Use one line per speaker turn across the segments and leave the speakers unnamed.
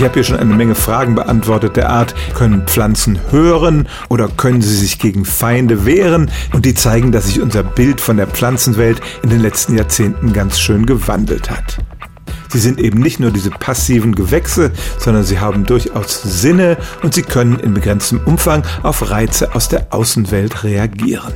Ich habe hier schon eine Menge Fragen beantwortet der Art, können Pflanzen hören oder können sie sich gegen Feinde wehren? Und die zeigen, dass sich unser Bild von der Pflanzenwelt in den letzten Jahrzehnten ganz schön gewandelt hat. Sie sind eben nicht nur diese passiven Gewächse, sondern sie haben durchaus Sinne und sie können in begrenztem Umfang auf Reize aus der Außenwelt reagieren.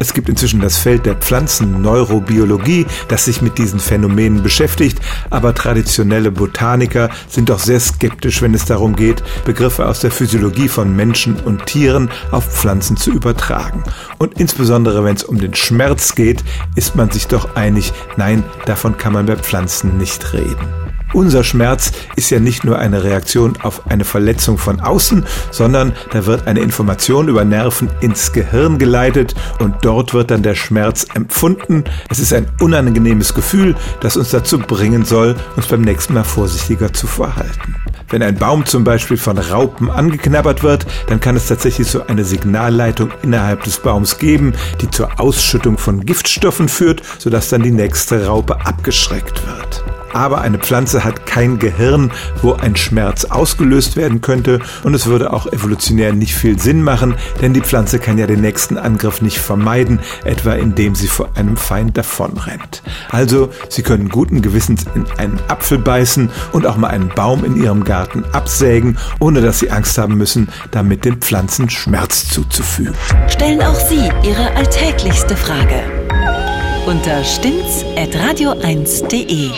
Es gibt inzwischen das Feld der Pflanzenneurobiologie, das sich mit diesen Phänomenen beschäftigt, aber traditionelle Botaniker sind doch sehr skeptisch, wenn es darum geht, Begriffe aus der Physiologie von Menschen und Tieren auf Pflanzen zu übertragen. Und insbesondere wenn es um den Schmerz geht, ist man sich doch einig, nein, davon kann man bei Pflanzen nicht reden. Unser Schmerz ist ja nicht nur eine Reaktion auf eine Verletzung von außen, sondern da wird eine Information über Nerven ins Gehirn geleitet und dort wird dann der Schmerz empfunden. Es ist ein unangenehmes Gefühl, das uns dazu bringen soll, uns beim nächsten Mal vorsichtiger zu verhalten. Wenn ein Baum zum Beispiel von Raupen angeknabbert wird, dann kann es tatsächlich so eine Signalleitung innerhalb des Baums geben, die zur Ausschüttung von Giftstoffen führt, sodass dann die nächste Raupe abgeschreckt wird aber eine Pflanze hat kein Gehirn, wo ein Schmerz ausgelöst werden könnte und es würde auch evolutionär nicht viel Sinn machen, denn die Pflanze kann ja den nächsten Angriff nicht vermeiden, etwa indem sie vor einem Feind davonrennt. Also, sie können guten Gewissens in einen Apfel beißen und auch mal einen Baum in ihrem Garten absägen, ohne dass sie Angst haben müssen, damit den Pflanzen Schmerz zuzufügen.
Stellen auch Sie Ihre alltäglichste Frage unter stimmtz.radio1.de.